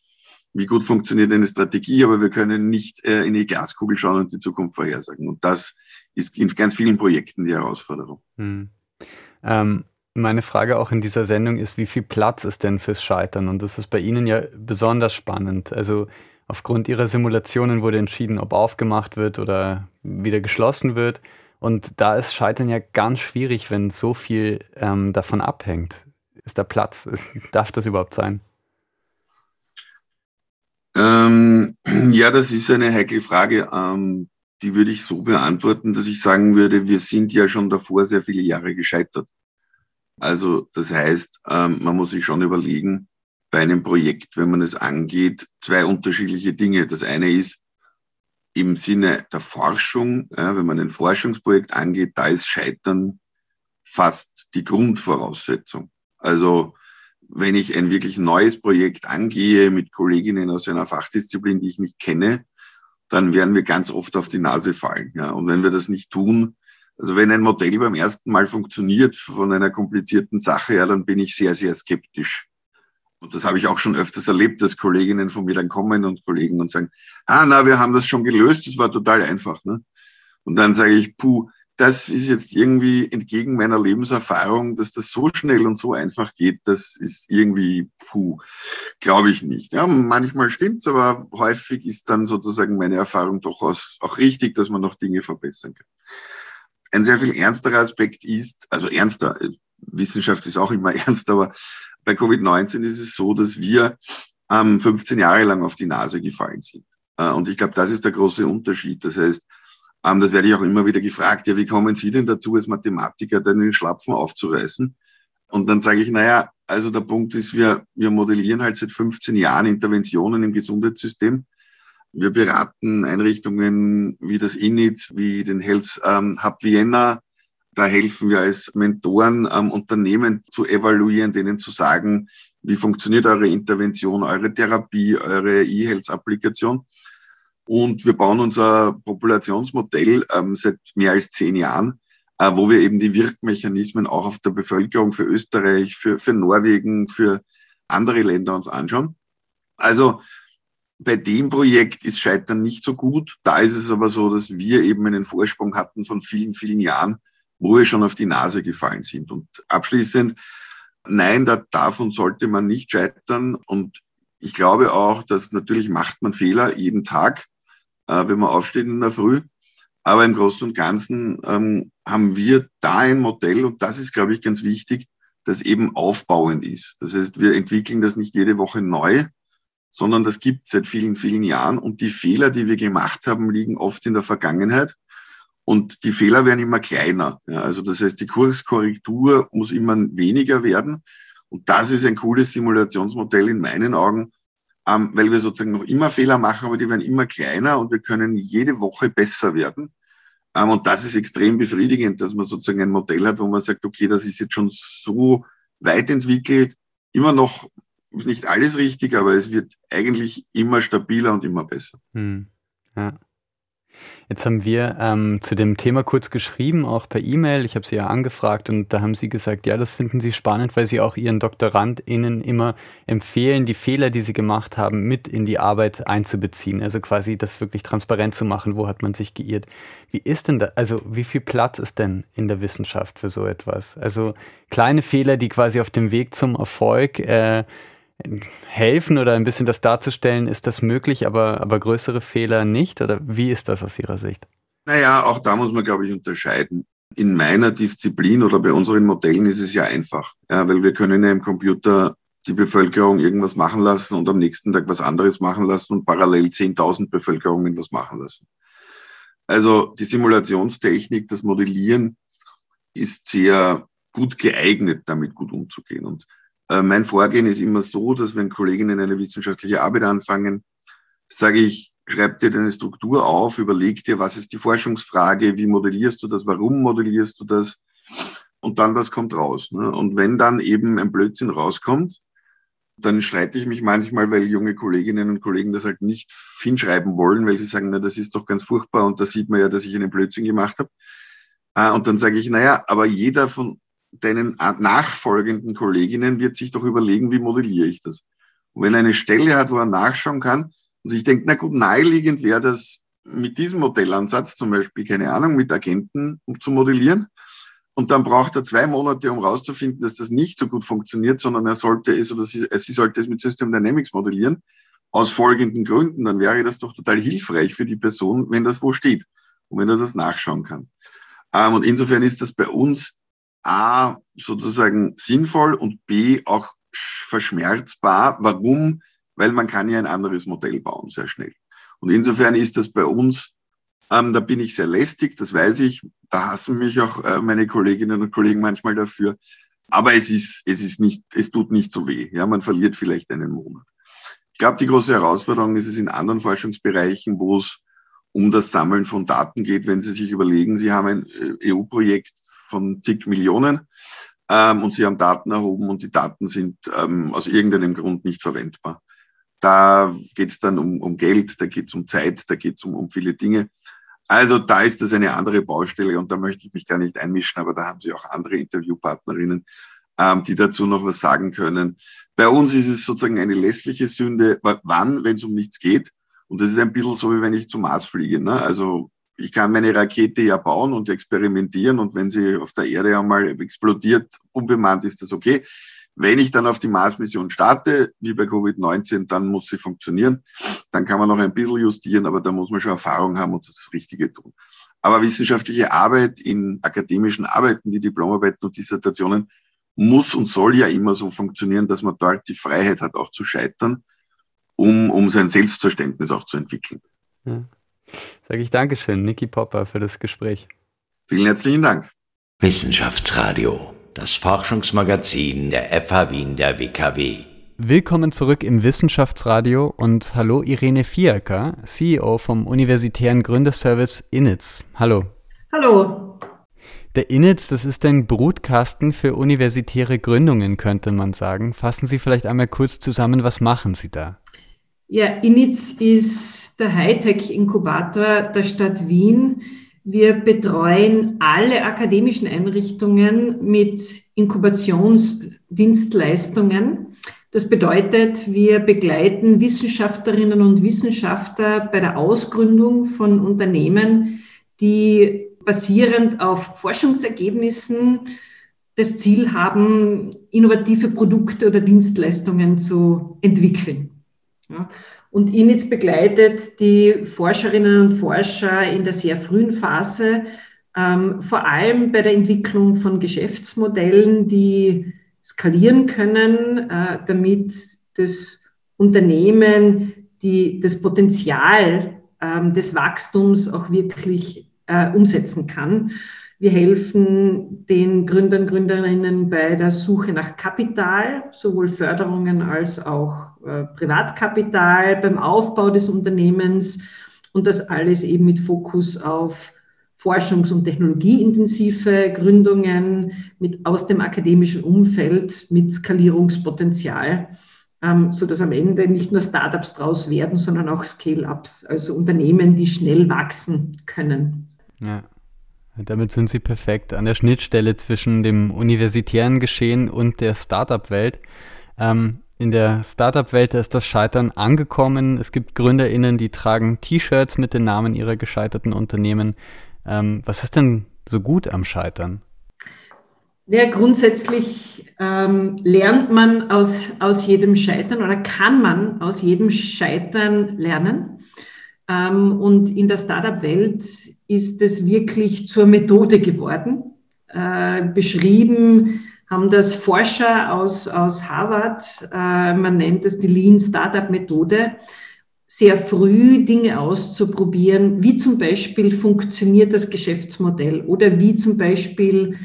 wie gut funktioniert eine Strategie, aber wir können nicht äh, in die Glaskugel schauen und die Zukunft vorhersagen. Und das ist in ganz vielen Projekten die Herausforderung. Hm. Ähm, meine Frage auch in dieser Sendung ist, wie viel Platz ist denn fürs Scheitern? Und das ist bei Ihnen ja besonders spannend. Also aufgrund Ihrer Simulationen wurde entschieden, ob aufgemacht wird oder wieder geschlossen wird. Und da ist Scheitern ja ganz schwierig, wenn so viel ähm, davon abhängt. Ist da Platz? Ist, darf das überhaupt sein? Ähm, ja, das ist eine heikle Frage. Ähm, die würde ich so beantworten, dass ich sagen würde, wir sind ja schon davor sehr viele Jahre gescheitert. Also das heißt, ähm, man muss sich schon überlegen, bei einem Projekt, wenn man es angeht, zwei unterschiedliche Dinge. Das eine ist im Sinne der Forschung, wenn man ein Forschungsprojekt angeht, da ist Scheitern fast die Grundvoraussetzung. Also wenn ich ein wirklich neues Projekt angehe mit Kolleginnen aus einer Fachdisziplin, die ich nicht kenne, dann werden wir ganz oft auf die Nase fallen. Ja. Und wenn wir das nicht tun, also wenn ein Modell beim ersten Mal funktioniert von einer komplizierten Sache, ja, dann bin ich sehr, sehr skeptisch. Und das habe ich auch schon öfters erlebt, dass Kolleginnen von mir dann kommen und Kollegen und sagen, ah, na, wir haben das schon gelöst, das war total einfach. Ne? Und dann sage ich, puh, das ist jetzt irgendwie entgegen meiner Lebenserfahrung, dass das so schnell und so einfach geht, das ist irgendwie, puh, glaube ich nicht. Ja, manchmal stimmt's, aber häufig ist dann sozusagen meine Erfahrung durchaus auch richtig, dass man noch Dinge verbessern kann. Ein sehr viel ernsterer Aspekt ist, also ernster, Wissenschaft ist auch immer ernst, aber bei Covid-19 ist es so, dass wir ähm, 15 Jahre lang auf die Nase gefallen sind. Äh, und ich glaube, das ist der große Unterschied. Das heißt, das werde ich auch immer wieder gefragt, ja, wie kommen Sie denn dazu, als Mathematiker den Schlapfen aufzureißen? Und dann sage ich, naja, also der Punkt ist, wir, wir modellieren halt seit 15 Jahren Interventionen im Gesundheitssystem. Wir beraten Einrichtungen wie das INIT, wie den Health ähm, Hub Vienna. Da helfen wir als Mentoren ähm, Unternehmen zu evaluieren, denen zu sagen, wie funktioniert eure Intervention, eure Therapie, eure E-Health-Applikation. Und wir bauen unser Populationsmodell ähm, seit mehr als zehn Jahren, äh, wo wir eben die Wirkmechanismen auch auf der Bevölkerung für Österreich, für, für Norwegen, für andere Länder uns anschauen. Also bei dem Projekt ist Scheitern nicht so gut. Da ist es aber so, dass wir eben einen Vorsprung hatten von vielen, vielen Jahren, wo wir schon auf die Nase gefallen sind. Und abschließend, nein, da darf und sollte man nicht scheitern. Und ich glaube auch, dass natürlich macht man Fehler jeden Tag, äh, wenn man aufsteht in der Früh. Aber im Großen und Ganzen ähm, haben wir da ein Modell, und das ist, glaube ich, ganz wichtig, das eben aufbauend ist. Das heißt, wir entwickeln das nicht jede Woche neu, sondern das gibt es seit vielen, vielen Jahren. Und die Fehler, die wir gemacht haben, liegen oft in der Vergangenheit. Und die Fehler werden immer kleiner. Ja, also das heißt, die Kurskorrektur muss immer weniger werden. Und das ist ein cooles Simulationsmodell in meinen Augen, ähm, weil wir sozusagen noch immer Fehler machen, aber die werden immer kleiner und wir können jede Woche besser werden. Ähm, und das ist extrem befriedigend, dass man sozusagen ein Modell hat, wo man sagt, okay, das ist jetzt schon so weit entwickelt, immer noch nicht alles richtig, aber es wird eigentlich immer stabiler und immer besser. Hm. Ja. Jetzt haben wir ähm, zu dem Thema kurz geschrieben, auch per E-Mail. Ich habe Sie ja angefragt und da haben Sie gesagt, ja, das finden Sie spannend, weil Sie auch Ihren DoktorandInnen immer empfehlen, die Fehler, die Sie gemacht haben, mit in die Arbeit einzubeziehen. Also quasi das wirklich transparent zu machen, wo hat man sich geirrt. Wie ist denn da, also wie viel Platz ist denn in der Wissenschaft für so etwas? Also kleine Fehler, die quasi auf dem Weg zum Erfolg äh, helfen oder ein bisschen das darzustellen, ist das möglich, aber, aber größere Fehler nicht? Oder wie ist das aus Ihrer Sicht? Naja, auch da muss man, glaube ich, unterscheiden. In meiner Disziplin oder bei unseren Modellen ist es ja einfach, ja, weil wir können ja im Computer die Bevölkerung irgendwas machen lassen und am nächsten Tag was anderes machen lassen und parallel 10.000 Bevölkerungen was machen lassen. Also die Simulationstechnik, das Modellieren ist sehr gut geeignet, damit gut umzugehen. Und mein Vorgehen ist immer so, dass wenn Kolleginnen eine wissenschaftliche Arbeit anfangen, sage ich, schreib dir deine Struktur auf, überleg dir, was ist die Forschungsfrage, wie modellierst du das, warum modellierst du das und dann das kommt raus. Ne? Und wenn dann eben ein Blödsinn rauskommt, dann streite ich mich manchmal, weil junge Kolleginnen und Kollegen das halt nicht hinschreiben wollen, weil sie sagen, na, das ist doch ganz furchtbar und da sieht man ja, dass ich einen Blödsinn gemacht habe. Äh, und dann sage ich, naja, aber jeder von deinen nachfolgenden Kolleginnen wird sich doch überlegen, wie modelliere ich das. Und wenn er eine Stelle hat, wo er nachschauen kann und sich denkt, na gut, naheliegend wäre das mit diesem Modellansatz zum Beispiel, keine Ahnung, mit Agenten um zu modellieren. Und dann braucht er zwei Monate, um rauszufinden, dass das nicht so gut funktioniert, sondern er sollte es oder sie, sie sollte es mit System Dynamics modellieren. Aus folgenden Gründen. Dann wäre das doch total hilfreich für die Person, wenn das wo steht und wenn er das nachschauen kann. Ähm, und insofern ist das bei uns A sozusagen sinnvoll und B auch verschmerzbar. Warum? Weil man kann ja ein anderes Modell bauen, sehr schnell. Und insofern ist das bei uns, ähm, da bin ich sehr lästig, das weiß ich. Da hassen mich auch äh, meine Kolleginnen und Kollegen manchmal dafür. Aber es ist, es ist nicht, es tut nicht so weh. Ja, man verliert vielleicht einen Monat. Ich glaube, die große Herausforderung ist es in anderen Forschungsbereichen, wo es um das Sammeln von Daten geht, wenn Sie sich überlegen, Sie haben ein äh, EU-Projekt von zig Millionen ähm, und sie haben Daten erhoben und die Daten sind ähm, aus irgendeinem Grund nicht verwendbar. Da geht es dann um, um Geld, da geht es um Zeit, da geht es um, um viele Dinge. Also da ist das eine andere Baustelle und da möchte ich mich gar nicht einmischen, aber da haben Sie auch andere Interviewpartnerinnen, ähm, die dazu noch was sagen können. Bei uns ist es sozusagen eine lässliche Sünde, wann, wenn es um nichts geht. Und das ist ein bisschen so, wie wenn ich zum Mars fliege. Ne? Also ich kann meine Rakete ja bauen und experimentieren und wenn sie auf der Erde einmal explodiert, unbemannt ist das okay. Wenn ich dann auf die Mars-Mission starte, wie bei Covid-19, dann muss sie funktionieren. Dann kann man noch ein bisschen justieren, aber da muss man schon Erfahrung haben und das Richtige tun. Aber wissenschaftliche Arbeit in akademischen Arbeiten, die Diplomarbeiten und Dissertationen, muss und soll ja immer so funktionieren, dass man dort die Freiheit hat, auch zu scheitern, um, um sein Selbstverständnis auch zu entwickeln. Ja. Sage ich Dankeschön, Niki Popper, für das Gespräch. Vielen herzlichen Dank. Wissenschaftsradio, das Forschungsmagazin der FH Wien der WKW. Willkommen zurück im Wissenschaftsradio und hallo Irene Fiaker, CEO vom universitären Gründerservice INITS. Hallo. Hallo. Der INITS, das ist ein Brutkasten für universitäre Gründungen, könnte man sagen. Fassen Sie vielleicht einmal kurz zusammen, was machen Sie da? Ja, INITS ist der Hightech-Inkubator der Stadt Wien. Wir betreuen alle akademischen Einrichtungen mit Inkubationsdienstleistungen. Das bedeutet, wir begleiten Wissenschaftlerinnen und Wissenschaftler bei der Ausgründung von Unternehmen, die basierend auf Forschungsergebnissen das Ziel haben, innovative Produkte oder Dienstleistungen zu entwickeln. Ja. Und INITS begleitet die Forscherinnen und Forscher in der sehr frühen Phase, ähm, vor allem bei der Entwicklung von Geschäftsmodellen, die skalieren können, äh, damit das Unternehmen die, das Potenzial ähm, des Wachstums auch wirklich äh, umsetzen kann. Wir helfen den Gründern, Gründerinnen bei der Suche nach Kapital, sowohl Förderungen als auch äh, Privatkapital, beim Aufbau des Unternehmens und das alles eben mit Fokus auf forschungs- und technologieintensive Gründungen mit, aus dem akademischen Umfeld mit Skalierungspotenzial, ähm, so dass am Ende nicht nur Startups draus werden, sondern auch Scale-ups, also Unternehmen, die schnell wachsen können. Ja. Damit sind Sie perfekt an der Schnittstelle zwischen dem universitären Geschehen und der Startup-Welt. Ähm, in der Startup-Welt ist das Scheitern angekommen. Es gibt GründerInnen, die tragen T-Shirts mit den Namen ihrer gescheiterten Unternehmen. Ähm, was ist denn so gut am Scheitern? Ja, grundsätzlich ähm, lernt man aus, aus jedem Scheitern oder kann man aus jedem Scheitern lernen. Ähm, und in der Startup-Welt ist es wirklich zur Methode geworden. Äh, beschrieben haben das Forscher aus, aus Harvard, äh, man nennt es die Lean Startup Methode sehr früh Dinge auszuprobieren, wie zum Beispiel funktioniert das Geschäftsmodell oder wie zum Beispiel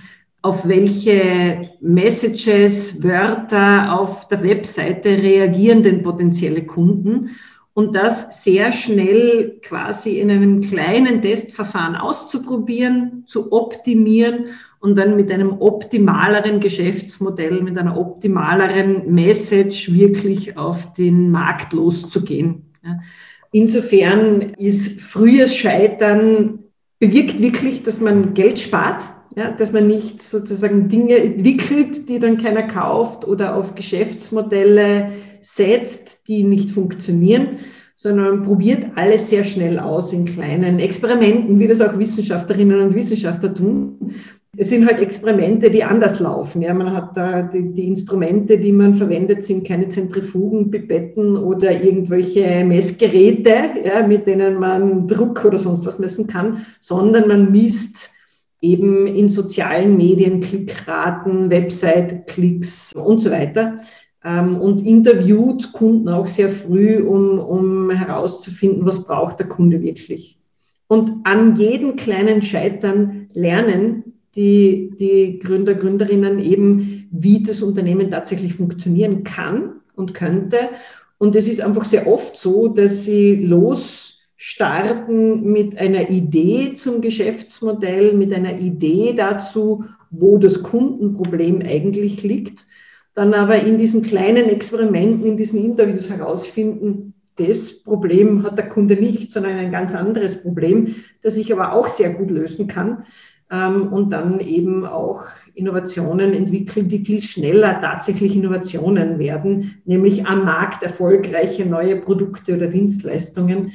auf welche Messages, Wörter auf der Webseite reagieren denn potenzielle Kunden und das sehr schnell quasi in einem kleinen Testverfahren auszuprobieren, zu optimieren und dann mit einem optimaleren Geschäftsmodell, mit einer optimaleren Message wirklich auf den Markt loszugehen. Insofern ist frühes Scheitern bewirkt wirklich, dass man Geld spart, ja, dass man nicht sozusagen Dinge entwickelt, die dann keiner kauft oder auf Geschäftsmodelle setzt, die nicht funktionieren, sondern man probiert alles sehr schnell aus in kleinen Experimenten, wie das auch Wissenschaftlerinnen und Wissenschaftler tun. Es sind halt Experimente, die anders laufen. Ja, man hat da die, die, Instrumente, die man verwendet, sind keine Zentrifugen, Pipetten oder irgendwelche Messgeräte, ja, mit denen man Druck oder sonst was messen kann, sondern man misst eben in sozialen Medien Klickraten, Website-Klicks und so weiter ähm, und interviewt Kunden auch sehr früh, um, um herauszufinden, was braucht der Kunde wirklich. Und an jedem kleinen Scheitern lernen die, die Gründer, Gründerinnen eben, wie das Unternehmen tatsächlich funktionieren kann und könnte. Und es ist einfach sehr oft so, dass sie losstarten mit einer Idee zum Geschäftsmodell, mit einer Idee dazu, wo das Kundenproblem eigentlich liegt, dann aber in diesen kleinen Experimenten, in diesen Interviews herausfinden, das Problem hat der Kunde nicht, sondern ein ganz anderes Problem, das ich aber auch sehr gut lösen kann ähm, und dann eben auch Innovationen entwickeln, die viel schneller tatsächlich Innovationen werden, nämlich am Markt erfolgreiche neue Produkte oder Dienstleistungen.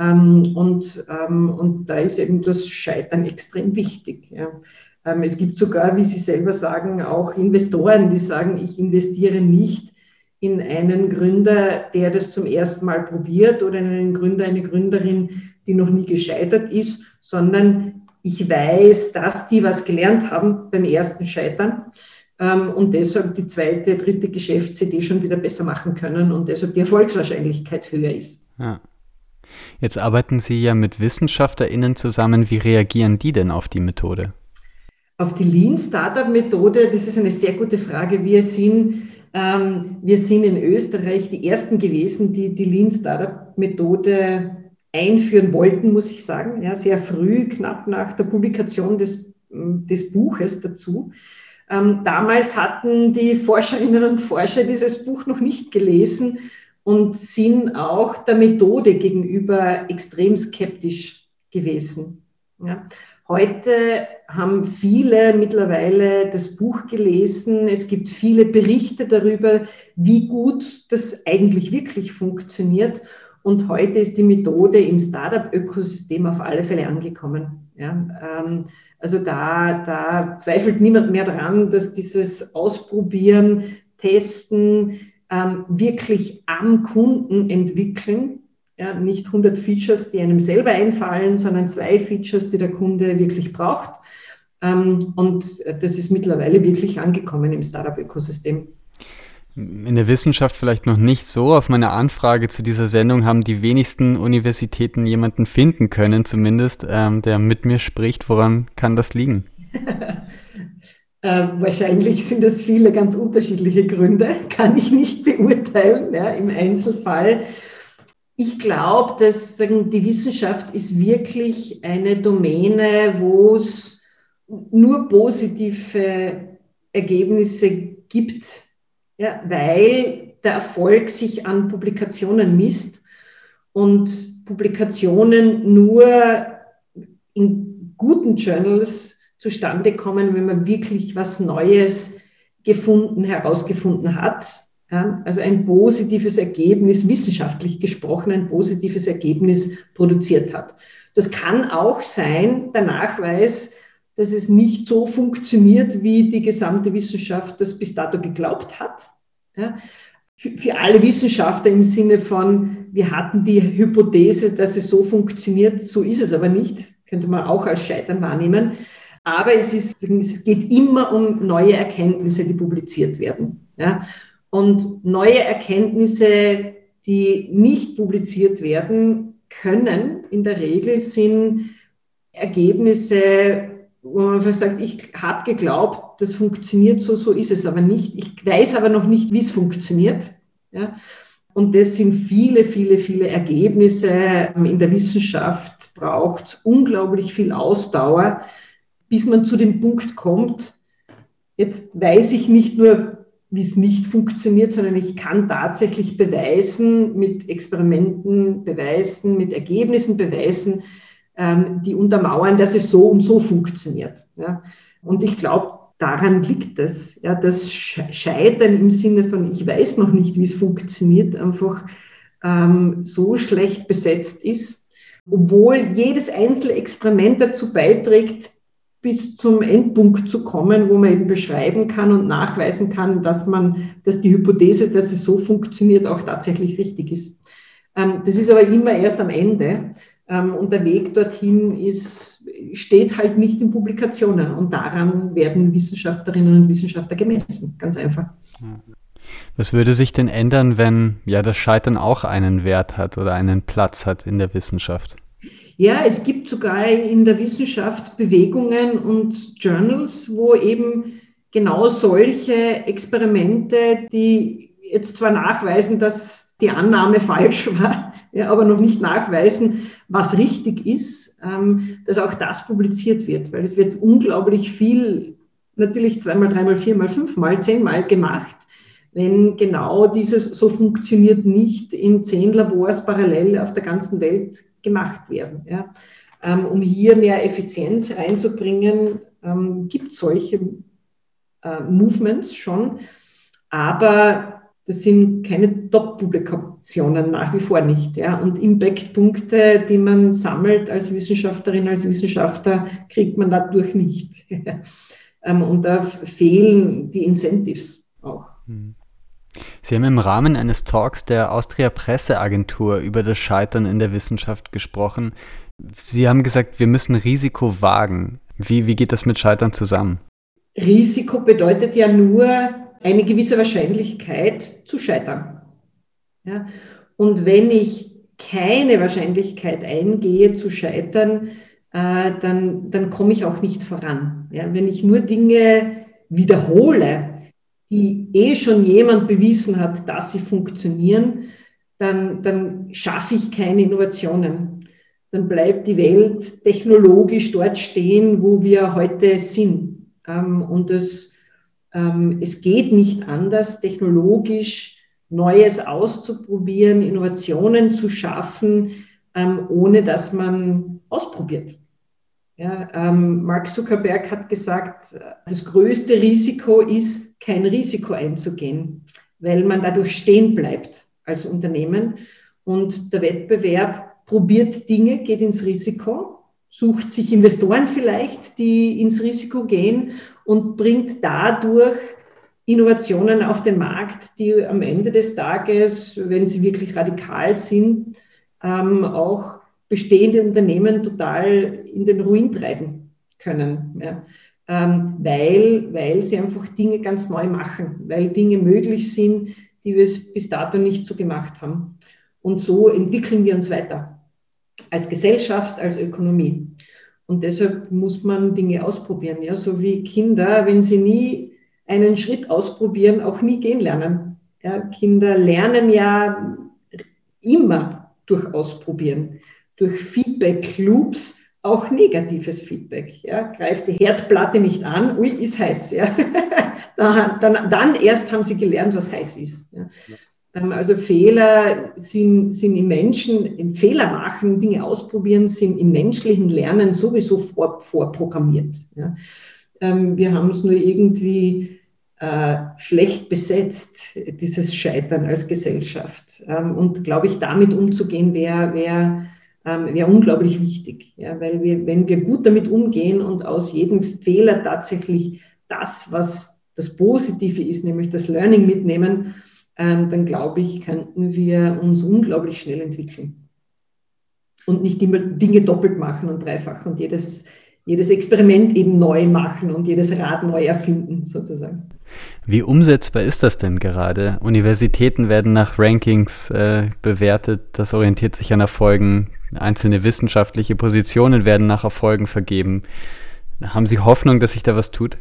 Ähm, und, ähm, und da ist eben das Scheitern extrem wichtig. Ja. Es gibt sogar, wie Sie selber sagen, auch Investoren, die sagen, ich investiere nicht in einen Gründer, der das zum ersten Mal probiert oder in einen Gründer, eine Gründerin, die noch nie gescheitert ist, sondern ich weiß, dass die was gelernt haben beim ersten Scheitern ähm, und deshalb die zweite, dritte Geschäftsidee schon wieder besser machen können und deshalb die Erfolgswahrscheinlichkeit höher ist. Ja. Jetzt arbeiten Sie ja mit WissenschaftlerInnen zusammen. Wie reagieren die denn auf die Methode? Auf die Lean Startup Methode, das ist eine sehr gute Frage. Wir sind, ähm, wir sind in Österreich die ersten gewesen, die die Lean Startup Methode einführen wollten, muss ich sagen. Ja, sehr früh, knapp nach der Publikation des, des Buches dazu. Ähm, damals hatten die Forscherinnen und Forscher dieses Buch noch nicht gelesen und sind auch der Methode gegenüber extrem skeptisch gewesen. Ja. Heute haben viele mittlerweile das Buch gelesen. Es gibt viele Berichte darüber, wie gut das eigentlich wirklich funktioniert. Und heute ist die Methode im Startup-Ökosystem auf alle Fälle angekommen. Ja, ähm, also da, da zweifelt niemand mehr daran, dass dieses Ausprobieren, Testen, ähm, wirklich am Kunden entwickeln. Ja, nicht 100 Features, die einem selber einfallen, sondern zwei Features, die der Kunde wirklich braucht. Ähm, und das ist mittlerweile wirklich angekommen im Startup-Ökosystem. In der Wissenschaft vielleicht noch nicht so. Auf meine Anfrage zu dieser Sendung haben die wenigsten Universitäten jemanden finden können, zumindest, ähm, der mit mir spricht. Woran kann das liegen? Äh, wahrscheinlich sind das viele ganz unterschiedliche Gründe, kann ich nicht beurteilen ja, im Einzelfall. Ich glaube, dass sagen, die Wissenschaft ist wirklich eine Domäne, wo es nur positive Ergebnisse gibt, ja, weil der Erfolg sich an Publikationen misst und Publikationen nur in guten Journals zustande kommen, wenn man wirklich was Neues gefunden, herausgefunden hat. Ja, also ein positives Ergebnis, wissenschaftlich gesprochen, ein positives Ergebnis produziert hat. Das kann auch sein, der Nachweis, dass es nicht so funktioniert, wie die gesamte Wissenschaft das bis dato geglaubt hat. Ja, für alle Wissenschaftler im Sinne von, wir hatten die Hypothese, dass es so funktioniert, so ist es aber nicht, könnte man auch als Scheitern wahrnehmen. Aber es, ist, es geht immer um neue Erkenntnisse, die publiziert werden. Ja? Und neue Erkenntnisse, die nicht publiziert werden können, in der Regel sind Ergebnisse, wo man einfach sagt, ich habe geglaubt, das funktioniert so, so ist es aber nicht. Ich weiß aber noch nicht, wie es funktioniert. Ja? Und das sind viele, viele, viele Ergebnisse. In der Wissenschaft braucht unglaublich viel Ausdauer, bis man zu dem Punkt kommt, jetzt weiß ich nicht nur, wie es nicht funktioniert, sondern ich kann tatsächlich beweisen, mit Experimenten beweisen, mit Ergebnissen beweisen, ähm, die untermauern, dass es so und so funktioniert. Und ich glaube, daran liegt ja, das Scheitern im Sinne von, ich weiß noch nicht, wie es funktioniert, einfach ähm, so schlecht besetzt ist, obwohl jedes einzelne Experiment dazu beiträgt, bis zum Endpunkt zu kommen, wo man eben beschreiben kann und nachweisen kann, dass man, dass die Hypothese, dass es so funktioniert, auch tatsächlich richtig ist. Ähm, das ist aber immer erst am Ende. Ähm, und der Weg dorthin ist, steht halt nicht in Publikationen. Und daran werden Wissenschaftlerinnen und Wissenschaftler gemessen. Ganz einfach. Was würde sich denn ändern, wenn ja das Scheitern auch einen Wert hat oder einen Platz hat in der Wissenschaft? Ja, es gibt sogar in der Wissenschaft Bewegungen und Journals, wo eben genau solche Experimente, die jetzt zwar nachweisen, dass die Annahme falsch war, ja, aber noch nicht nachweisen, was richtig ist, ähm, dass auch das publiziert wird, weil es wird unglaublich viel, natürlich zweimal, dreimal, viermal, fünfmal, zehnmal gemacht, wenn genau dieses so funktioniert nicht in zehn Labors parallel auf der ganzen Welt gemacht werden. Ja. Ähm, um hier mehr Effizienz reinzubringen, ähm, gibt es solche äh, Movements schon, aber das sind keine Top-Publikationen nach wie vor nicht. Ja. Und Impact-Punkte, die man sammelt als Wissenschaftlerin, als Wissenschaftler, kriegt man dadurch nicht. ähm, und da fehlen die Incentives auch. Hm. Sie haben im Rahmen eines Talks der Austria Presseagentur über das Scheitern in der Wissenschaft gesprochen. Sie haben gesagt, wir müssen Risiko wagen. Wie, wie geht das mit Scheitern zusammen? Risiko bedeutet ja nur eine gewisse Wahrscheinlichkeit zu scheitern. Ja? Und wenn ich keine Wahrscheinlichkeit eingehe zu scheitern, äh, dann, dann komme ich auch nicht voran. Ja? Wenn ich nur Dinge wiederhole, die eh schon jemand bewiesen hat, dass sie funktionieren, dann, dann schaffe ich keine Innovationen. Dann bleibt die Welt technologisch dort stehen, wo wir heute sind. Ähm, und es, ähm, es geht nicht anders, technologisch Neues auszuprobieren, Innovationen zu schaffen, ähm, ohne dass man ausprobiert. Ja, ähm, Mark Zuckerberg hat gesagt, das größte Risiko ist, kein Risiko einzugehen, weil man dadurch stehen bleibt als Unternehmen. Und der Wettbewerb probiert Dinge, geht ins Risiko, sucht sich Investoren vielleicht, die ins Risiko gehen und bringt dadurch Innovationen auf den Markt, die am Ende des Tages, wenn sie wirklich radikal sind, ähm, auch bestehende Unternehmen total in den Ruin treiben können. Ja. Ähm, weil, weil sie einfach Dinge ganz neu machen, weil Dinge möglich sind, die wir bis dato nicht so gemacht haben. Und so entwickeln wir uns weiter. Als Gesellschaft, als Ökonomie. Und deshalb muss man Dinge ausprobieren. Ja, so wie Kinder, wenn sie nie einen Schritt ausprobieren, auch nie gehen lernen. Ja, Kinder lernen ja immer durch Ausprobieren, durch Feedback-Loops, auch negatives Feedback. Ja, greift die Herdplatte nicht an, ui, ist heiß. Ja. dann, dann, dann, erst haben sie gelernt, was heiß ist. Ja. Ähm, also Fehler sind, sind im Menschen, im Fehler machen, Dinge ausprobieren, sind im menschlichen Lernen sowieso vor, vorprogrammiert. Ja. Ähm, wir haben es nur irgendwie äh, schlecht besetzt, dieses Scheitern als Gesellschaft. Ähm, und glaube ich, damit umzugehen, wäre wär, ähm, wäre unglaublich wichtig. Ja, weil wir, wenn wir gut damit umgehen und aus jedem Fehler tatsächlich das, was das Positive ist, nämlich das Learning mitnehmen, ähm, dann glaube ich, könnten wir uns unglaublich schnell entwickeln. Und nicht immer Dinge doppelt machen und dreifach und jedes, jedes Experiment eben neu machen und jedes Rad neu erfinden, sozusagen. Wie umsetzbar ist das denn gerade? Universitäten werden nach Rankings äh, bewertet, das orientiert sich an Erfolgen. Einzelne wissenschaftliche Positionen werden nach Erfolgen vergeben. Haben Sie Hoffnung, dass sich da was tut?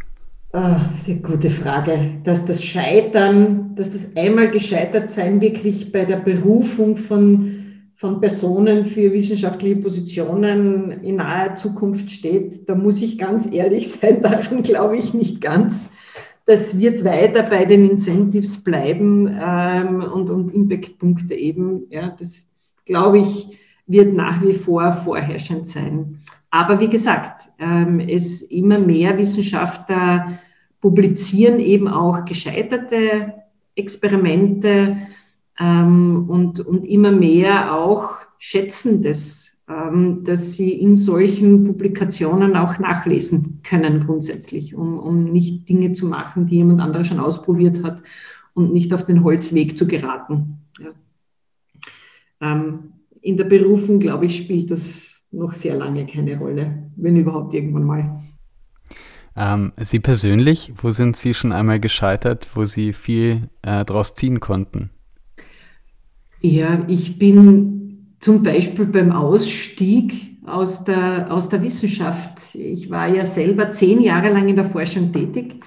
Oh, eine gute Frage. Dass das Scheitern, dass das einmal gescheitert sein wirklich bei der Berufung von, von Personen für wissenschaftliche Positionen in naher Zukunft steht, da muss ich ganz ehrlich sein, daran glaube ich nicht ganz. Das wird weiter bei den Incentives bleiben ähm, und, und Impactpunkte eben. Ja, das glaube ich, wird nach wie vor vorherrschend sein. Aber wie gesagt, ähm, es immer mehr Wissenschaftler publizieren eben auch gescheiterte Experimente ähm, und, und immer mehr auch schätzen das, dass sie in solchen Publikationen auch nachlesen können grundsätzlich, um, um nicht Dinge zu machen, die jemand anderes schon ausprobiert hat und nicht auf den Holzweg zu geraten. Ja. Ähm, in der Berufung, glaube ich, spielt das noch sehr lange keine Rolle, wenn überhaupt irgendwann mal. Ähm, Sie persönlich, wo sind Sie schon einmal gescheitert, wo Sie viel äh, daraus ziehen konnten? Ja, ich bin zum Beispiel beim Ausstieg aus der, aus der Wissenschaft. Ich war ja selber zehn Jahre lang in der Forschung tätig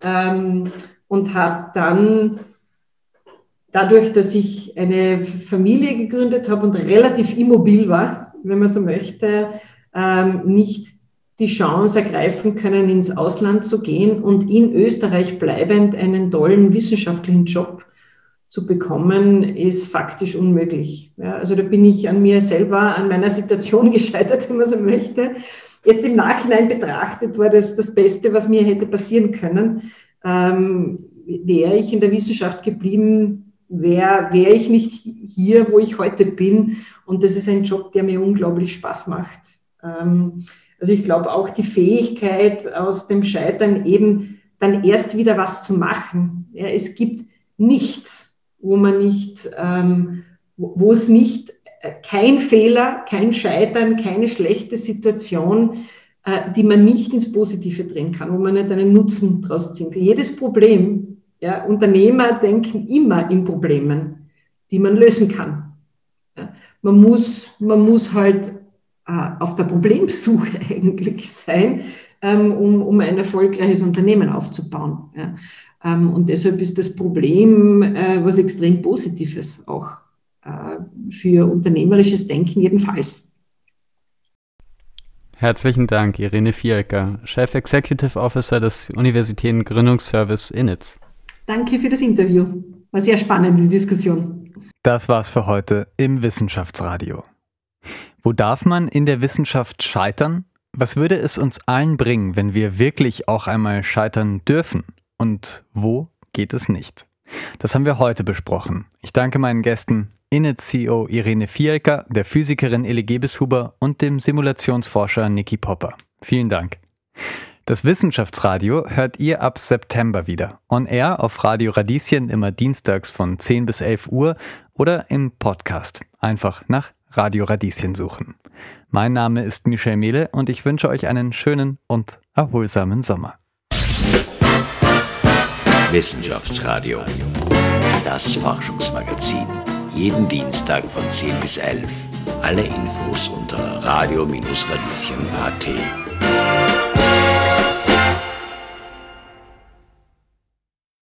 ähm, und habe dann dadurch, dass ich eine Familie gegründet habe und relativ immobil war, wenn man so möchte, ähm, nicht die Chance ergreifen können, ins Ausland zu gehen und in Österreich bleibend einen tollen wissenschaftlichen Job zu bekommen, ist faktisch unmöglich. Ja, also da bin ich an mir selber, an meiner Situation gescheitert, wenn man so möchte. Jetzt im Nachhinein betrachtet war das das Beste, was mir hätte passieren können. Ähm, wäre ich in der Wissenschaft geblieben, wäre wär ich nicht hier, wo ich heute bin. Und das ist ein Job, der mir unglaublich Spaß macht. Ähm, also ich glaube auch die Fähigkeit aus dem Scheitern eben dann erst wieder was zu machen. Ja, es gibt nichts, wo man nicht, ähm, wo es nicht äh, kein Fehler, kein Scheitern, keine schlechte Situation äh, die man nicht ins Positive drehen kann, wo man nicht einen Nutzen draus ziehen kann. Jedes Problem, ja, Unternehmer denken immer in Problemen, die man lösen kann. Ja, man, muss, man muss halt äh, auf der Problemsuche eigentlich sein, ähm, um, um ein erfolgreiches Unternehmen aufzubauen. Ja. Ähm, und deshalb ist das Problem äh, was extrem Positives auch äh, für unternehmerisches Denken jedenfalls. Herzlichen Dank, Irene Fielker, Chef Executive Officer des Universitären Gründungsservice INITS. Danke für das Interview. War sehr spannend, die Diskussion. Das war's für heute im Wissenschaftsradio. Wo darf man in der Wissenschaft scheitern? Was würde es uns allen bringen, wenn wir wirklich auch einmal scheitern dürfen? Und wo geht es nicht? Das haben wir heute besprochen. Ich danke meinen Gästen Innet-CEO Irene Fielker, der Physikerin Ille Gebeshuber und dem Simulationsforscher Niki Popper. Vielen Dank. Das Wissenschaftsradio hört ihr ab September wieder. On Air auf Radio Radieschen immer dienstags von 10 bis 11 Uhr oder im Podcast. Einfach nach Radio Radieschen suchen. Mein Name ist Michel Mehle und ich wünsche euch einen schönen und erholsamen Sommer. Wissenschaftsradio. Das Forschungsmagazin. Jeden Dienstag von 10 bis 11. Alle Infos unter radio-radieschen.at.